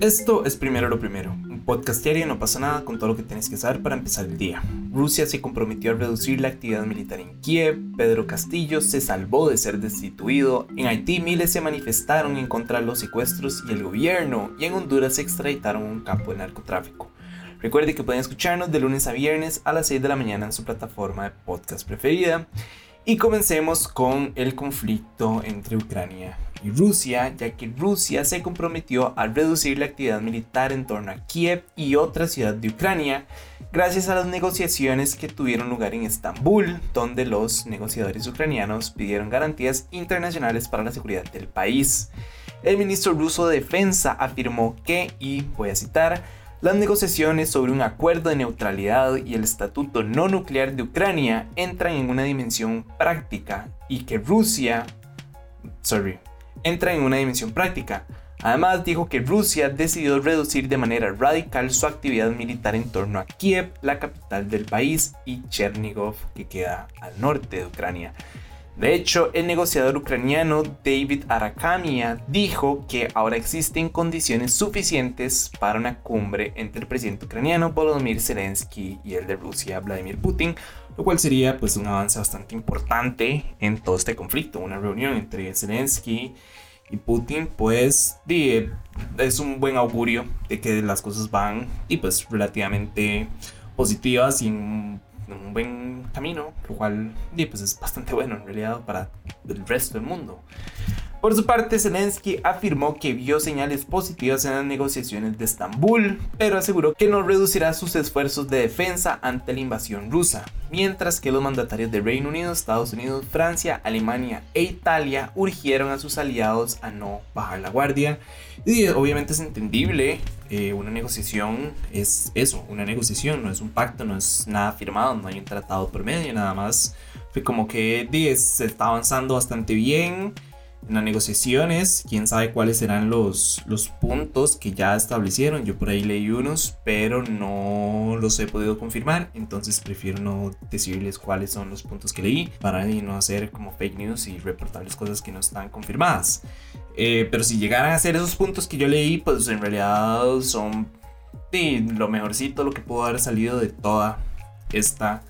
Esto es Primero lo Primero, un podcast diario no pasa nada con todo lo que tienes que saber para empezar el día. Rusia se comprometió a reducir la actividad militar en Kiev, Pedro Castillo se salvó de ser destituido, en Haití miles se manifestaron en contra de los secuestros y el gobierno, y en Honduras se extraditaron un campo de narcotráfico. Recuerde que pueden escucharnos de lunes a viernes a las 6 de la mañana en su plataforma de podcast preferida. Y comencemos con el conflicto entre Ucrania Rusia, ya que Rusia se comprometió a reducir la actividad militar en torno a Kiev y otra ciudad de Ucrania, gracias a las negociaciones que tuvieron lugar en Estambul, donde los negociadores ucranianos pidieron garantías internacionales para la seguridad del país. El ministro ruso de Defensa afirmó que, y voy a citar, las negociaciones sobre un acuerdo de neutralidad y el estatuto no nuclear de Ucrania entran en una dimensión práctica y que Rusia, sorry, entra en una dimensión práctica. Además dijo que Rusia decidió reducir de manera radical su actividad militar en torno a Kiev, la capital del país, y Chernigov, que queda al norte de Ucrania. De hecho, el negociador ucraniano David Arakamia dijo que ahora existen condiciones suficientes para una cumbre entre el presidente ucraniano Volodymyr Zelensky y el de Rusia Vladimir Putin, lo cual sería pues un avance bastante importante en todo este conflicto, una reunión entre Zelensky y Putin pues es un buen augurio de que las cosas van y pues relativamente positivas y en un buen camino, lo cual pues es bastante bueno en realidad para el resto del mundo. Por su parte, Zelensky afirmó que vio señales positivas en las negociaciones de Estambul, pero aseguró que no reducirá sus esfuerzos de defensa ante la invasión rusa, mientras que los mandatarios de Reino Unido, Estados Unidos, Francia, Alemania e Italia urgieron a sus aliados a no bajar la guardia. Y obviamente es entendible, eh, una negociación es eso, una negociación, no es un pacto, no es nada firmado, no hay un tratado por medio, nada más. Fue como que se está avanzando bastante bien en las negociaciones. Quién sabe cuáles serán los, los puntos que ya establecieron. Yo por ahí leí unos, pero no los he podido confirmar. Entonces prefiero no decirles cuáles son los puntos que leí para no hacer como fake news y reportarles cosas que no están confirmadas. Eh, pero si llegaran a ser esos puntos que yo leí, pues en realidad son lo mejorcito, lo que pudo haber salido de toda esta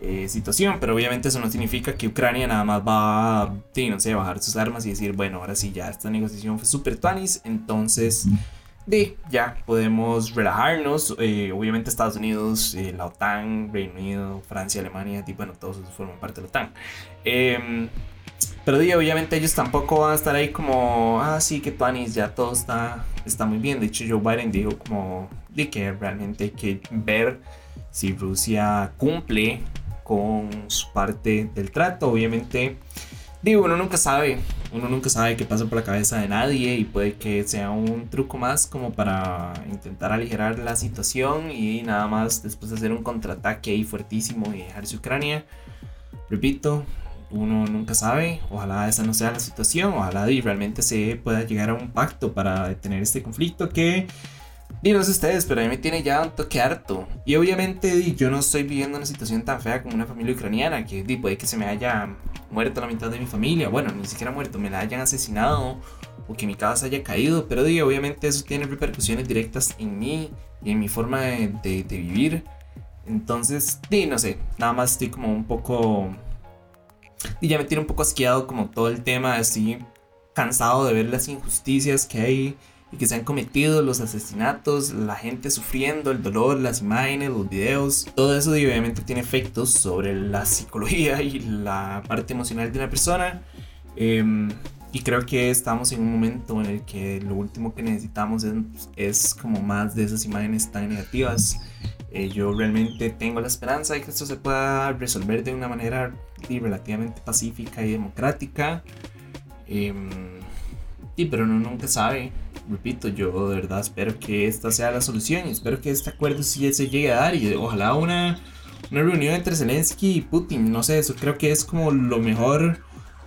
eh, situación, pero obviamente eso no significa que Ucrania nada más va a, no sé, bajar sus armas y decir, bueno, ahora sí, ya esta negociación fue super tuanis, entonces de ya podemos relajarnos. Eh, obviamente Estados Unidos, eh, la OTAN, Reino Unido, Francia, Alemania, tipo, bueno, todos forman parte de la OTAN. Em, pero obviamente ellos tampoco van a estar ahí como, ah, sí, que tuanis, ya todo está, está muy bien. De hecho, Joe Biden dijo como, de que realmente hay que ver si Rusia cumple con su parte del trato. Obviamente, digo, uno nunca sabe, uno nunca sabe qué pasa por la cabeza de nadie y puede que sea un truco más como para intentar aligerar la situación y nada más después de hacer un contraataque ahí fuertísimo y dejarse Ucrania. Repito, uno nunca sabe, ojalá esa no sea la situación, ojalá y realmente se pueda llegar a un pacto para detener este conflicto que y no sé ustedes, pero a mí me tiene ya un toque harto. Y obviamente yo no estoy viviendo una situación tan fea como una familia ucraniana, que puede que se me haya muerto la mitad de mi familia. Bueno, ni siquiera muerto, me la hayan asesinado o que mi casa haya caído. Pero digo, obviamente eso tiene repercusiones directas en mí y en mi forma de, vivir. Entonces, no sé, nada más estoy como un poco... Y ya me tiene un poco asqueado como todo el tema, estoy cansado de ver las injusticias que hay y que se han cometido los asesinatos, la gente sufriendo, el dolor, las imágenes, los videos, todo eso obviamente tiene efectos sobre la psicología y la parte emocional de una persona. Em, y creo que estamos en un momento en el que lo último que necesitamos es, como más de esas imágenes tan negativas. Eh, yo realmente tengo la esperanza de que esto se pueda resolver de una manera relativamente pacífica y democrática. Em, y pero uno nunca sabe repito, yo de verdad espero que esta sea la solución y espero que este acuerdo sí se llegue a dar y ojalá una, una reunión entre Zelensky y Putin, no sé, eso creo que es como lo mejor,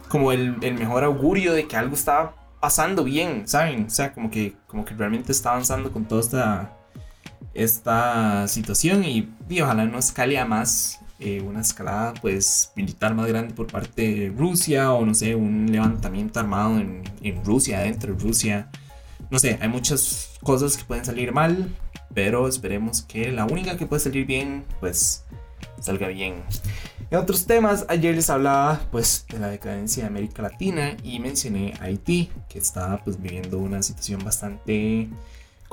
como el, el mejor augurio de que algo está pasando bien, ¿saben? O sea, como que, como que realmente está avanzando con toda esta, esta situación y, ojalá no escale a más eh, una escalada pues militar más grande por parte de Rusia o no sé, un levantamiento armado en, en Rusia, dentro de Rusia no sé, hay muchas cosas que pueden salir mal, pero esperemos que la única que puede salir bien, pues salga bien. En otros temas, ayer les hablaba pues de la decadencia de América Latina y mencioné Haití, que está pues viviendo una situación bastante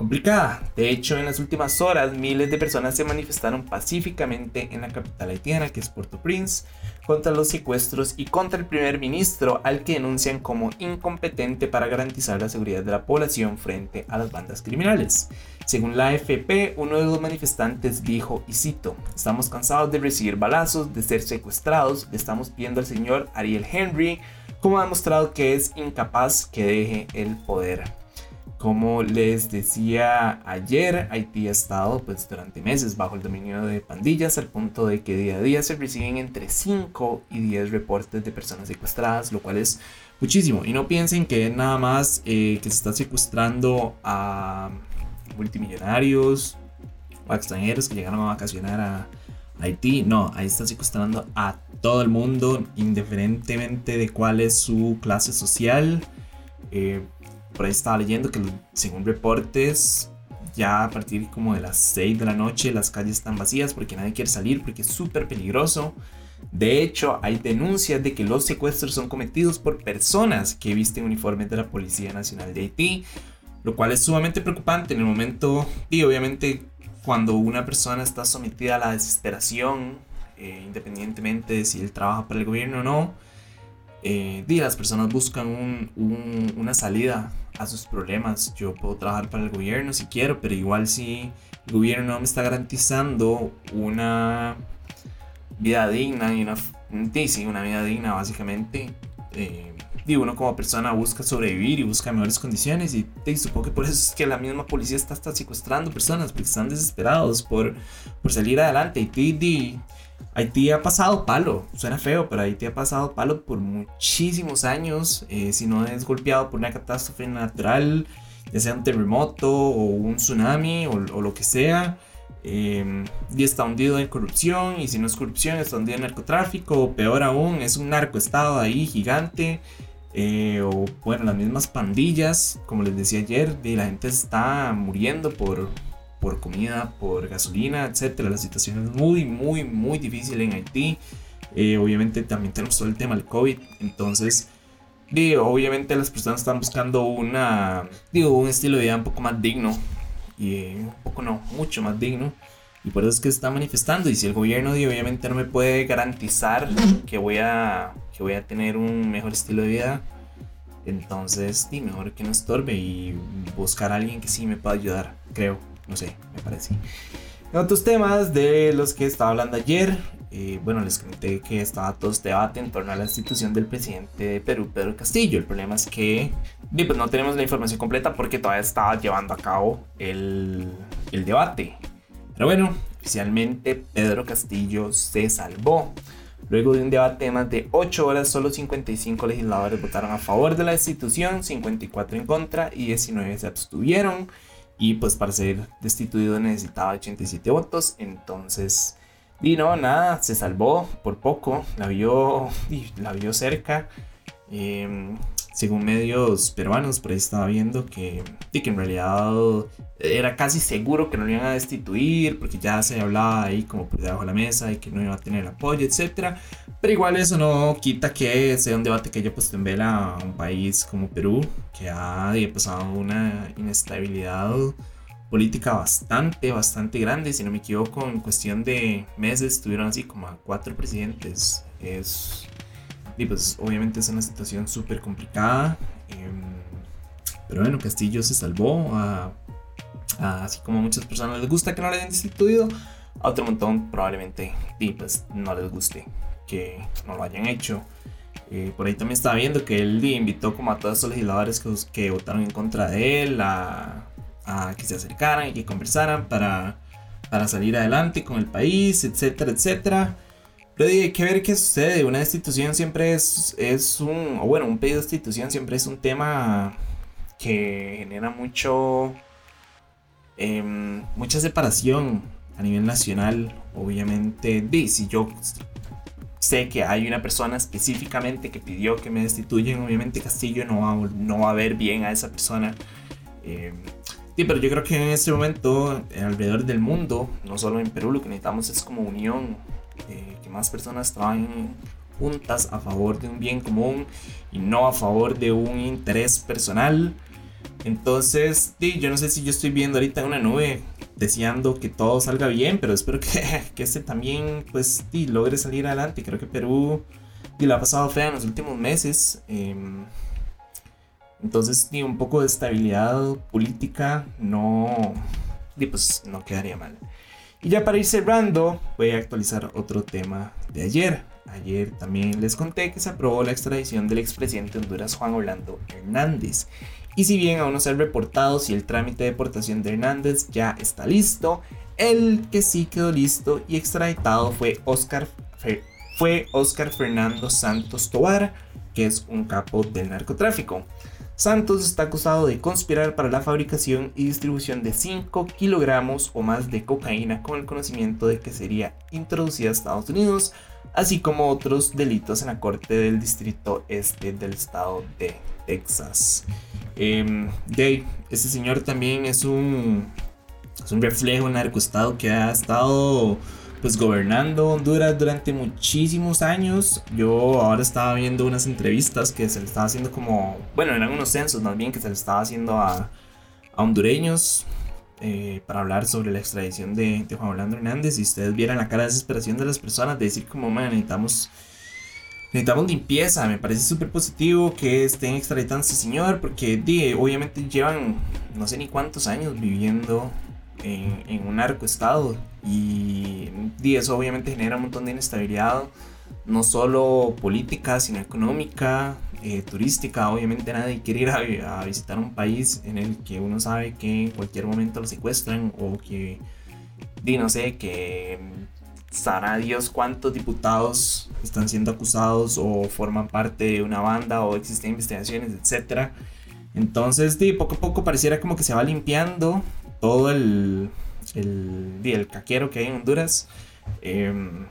complicada. De hecho, en las últimas horas, miles de personas se manifestaron pacíficamente en la capital haitiana, que es Port-au-Prince, contra los secuestros y contra el primer ministro, al que denuncian como incompetente para garantizar la seguridad de la población frente a las bandas criminales. Según la AFP, uno de los manifestantes dijo, y cito, estamos cansados de recibir balazos, de ser secuestrados, le estamos pidiendo al señor Ariel Henry, como ha demostrado que es incapaz que deje el poder. Como les decía ayer, Haití ha estado pues, durante meses bajo el dominio de pandillas al punto de que día a día se reciben entre 5 y 10 reportes de personas secuestradas, lo cual es muchísimo. Y no piensen que nada más eh, que se está secuestrando a multimillonarios o a extranjeros que llegaron a vacacionar a Haití. No, ahí está secuestrando a todo el mundo, indiferentemente de cuál es su clase social. Eh, por ahí estaba leyendo que según reportes, ya a partir como de las 6 de la noche las calles están vacías porque nadie quiere salir porque es súper peligroso. De hecho, hay denuncias de que los secuestros son cometidos por personas que visten uniformes de la Policía Nacional de Haití, lo cual es sumamente preocupante en el momento, y obviamente cuando una persona está sometida a la desesperación, eh, independientemente de si él trabaja para el gobierno o no, eh, las personas buscan una salida a sus problemas. Yo puedo trabajar para el gobierno si quiero, pero igual si el gobierno no me está garantizando una vida digna y una, sí, una vida digna básicamente. Eh, y uno como persona busca sobrevivir y busca mejores condiciones y, supongo que por eso es que la misma policía está, secuestrando personas porque están desesperados por, salir adelante y Haití ha pasado palo, suena feo, pero Haití ha pasado palo por muchísimos años. Eh, si no es golpeado por una catástrofe natural, ya sea un terremoto o un tsunami o, lo que sea, eh, y está hundido en corrupción, y si no es corrupción, está hundido en narcotráfico, o peor aún, es un narcoestado ahí gigante. Eh, o bueno, las mismas pandillas, como les decía ayer, y la gente está muriendo por, por comida, por gasolina, etcétera. La situación es muy, muy, muy difícil en Haití. Eh, obviamente también tenemos todo el tema del COVID. Entonces, digo, obviamente las personas están buscando una, digo, un estilo de vida un poco más digno. Y eh, un poco no, mucho más digno. Y por eso es que se está manifestando. Y si el gobierno obviamente no me puede garantizar que voy a, que voy a tener un mejor estilo de vida, entonces, sí, mejor que no estorbe y buscar a alguien que sí me pueda ayudar, creo. No sé, me parece. En otros temas de los que estaba hablando ayer, eh, bueno, les comenté que estaba todo este debate en torno a la institución del presidente de Perú, Pedro Castillo. El problema es que pues no tenemos la información completa porque todavía estaba llevando a cabo el, el debate. Pero bueno, oficialmente Pedro Castillo se salvó. Luego de un debate de más de 8 horas, solo 55 legisladores votaron a favor de la institución, 54 en contra y 19 se abstuvieron. Y pues para ser destituido necesitaba 87 votos. Entonces, y no, nada, se salvó por poco. La vio, la vio cerca. Em, según medios peruanos, por ahí estaba viendo que, que en realidad era casi seguro que no lo iban a destituir, porque ya se hablaba ahí como por debajo de la mesa y que no iba a tener apoyo, etc. Pero igual eso no quita que sea un debate que haya puesto en vela a un país como Perú, que ha pasado una inestabilidad política bastante, bastante grande. Si no me equivoco, en cuestión de meses tuvieron así como a cuatro presidentes. Es y pues obviamente es una situación súper complicada. Em, pero bueno, Castillo se salvó. así como a muchas personas les gusta que no le hayan destituido, a otro montón probablemente y pues no les guste que no lo hayan hecho. Eh, por ahí también estaba viendo que él invitó como a todos esos legisladores que, que votaron en contra de él a, a, que se acercaran y que conversaran para, para salir adelante con el país, etcétera, etcétera. Pero hay que ver qué sucede. Una destitución siempre es, es un. O bueno, un pedido de destitución siempre es un tema que genera mucho. Em, mucha separación a nivel nacional. Obviamente, si yo sé que hay una persona específicamente que pidió que me destituyan, obviamente Castillo no va, no va a ver bien a esa persona. Eh, sí, pero yo creo que en este momento, alrededor del mundo, no solo en Perú, lo que necesitamos es como unión, eh, que más personas trabajen juntas a favor de un bien común y no a favor de un interés personal. Entonces, sí, yo no sé si yo estoy viendo ahorita una nube deseando que todo salga bien, pero espero que, que este también, pues, sí, logre salir adelante. Creo que Perú y la ha pasado fea en los últimos meses. Em, entonces, sí, un poco de estabilidad política no, pues, no quedaría mal. Y ya para ir cerrando, voy a actualizar otro tema de ayer. Ayer también les conté que se aprobó la extradición del expresidente de Honduras Juan Orlando Hernández. Y si bien aún no se ha reportado si el trámite de deportación de Hernández ya está listo, el que sí quedó listo y extraditado fue Oscar, fue Oscar Fernando Santos Tobar, que es un capo del narcotráfico. Santos está acusado de conspirar para la fabricación y distribución de 5 kilogramos o más de cocaína con el conocimiento de que sería introducida a Estados Unidos, así como otros delitos en la Corte del Distrito Este del estado de Texas. Eh, este señor también es un, es un reflejo narcoestado que ha estado pues gobernando Honduras durante muchísimos años. Yo ahora estaba viendo unas entrevistas que se le estaba haciendo como, bueno, eran unos censos más bien que se le estaba haciendo a, a hondureños eh, para hablar sobre la extradición de, de, Juan Orlando Hernández. Y ustedes vieran la cara de desesperación de las personas de decir como, man, necesitamos... Necesitamos limpieza, me parece súper positivo que estén extraditando a este señor porque obviamente llevan no sé ni cuántos años viviendo en, un arco estado y, eso obviamente genera un montón de inestabilidad, no solo política, sino económica, eh, turística. Obviamente nadie quiere ir a, visitar un país en el que uno sabe que en cualquier momento lo secuestran o que, di, no sé, que sabrá Dios cuántos diputados están siendo acusados o forman parte de una banda o existen investigaciones, etc. Entonces, di, poco a poco pareciera como que se va limpiando todo el, el, el caquero que hay en Honduras. Em,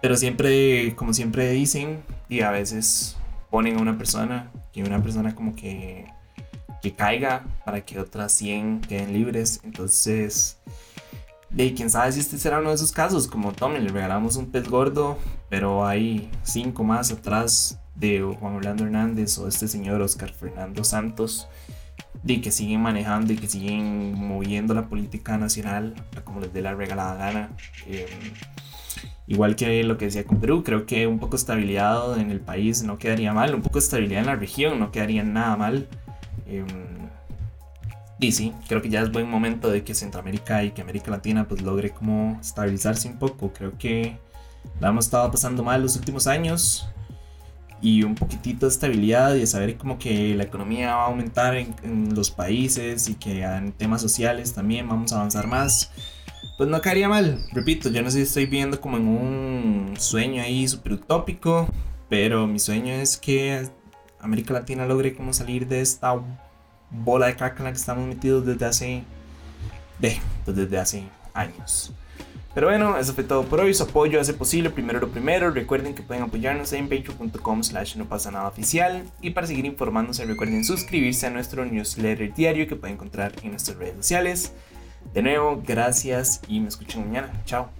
pero siempre, como siempre dicen, y a veces ponen a una persona, y una persona como que, que caiga para que otras 100 queden libres. Entonces, de quién sabe si este será uno de esos casos, como Tommy, le regalamos un pez gordo, pero hay cinco más atrás de Juan Orlando Hernández o este señor Oscar Fernando Santos de que siguen manejando y que siguen moviendo la política nacional como les dé la regalada gana. Em, igual que lo que decía con Perú, creo que un poco de estabilidad en el país no quedaría mal, un poco de estabilidad en la región no quedaría nada mal. Em, y sí, creo que ya es buen momento de que Centroamérica y que América Latina pues logre como estabilizarse un poco. Creo que la hemos estado pasando mal los últimos años y un poquitito de estabilidad y de saber como que la economía va a aumentar en, los países y que en temas sociales también vamos a avanzar más, pues no caería mal. Repito, yo no sé si estoy viendo como en un sueño ahí súper utópico, pero mi sueño es que América Latina logre como salir de esta bola de caca en la que estamos metidos desde hace, de, pues desde hace años. Pero bueno, eso fue todo por hoy. Su apoyo hace posible primero lo primero. Recuerden que pueden apoyarnos en patreon.com slash no pasa nada oficial. Y para seguir informándose recuerden suscribirse a nuestro newsletter diario que pueden encontrar en nuestras redes sociales. De nuevo, gracias y me escuchan mañana. Chao.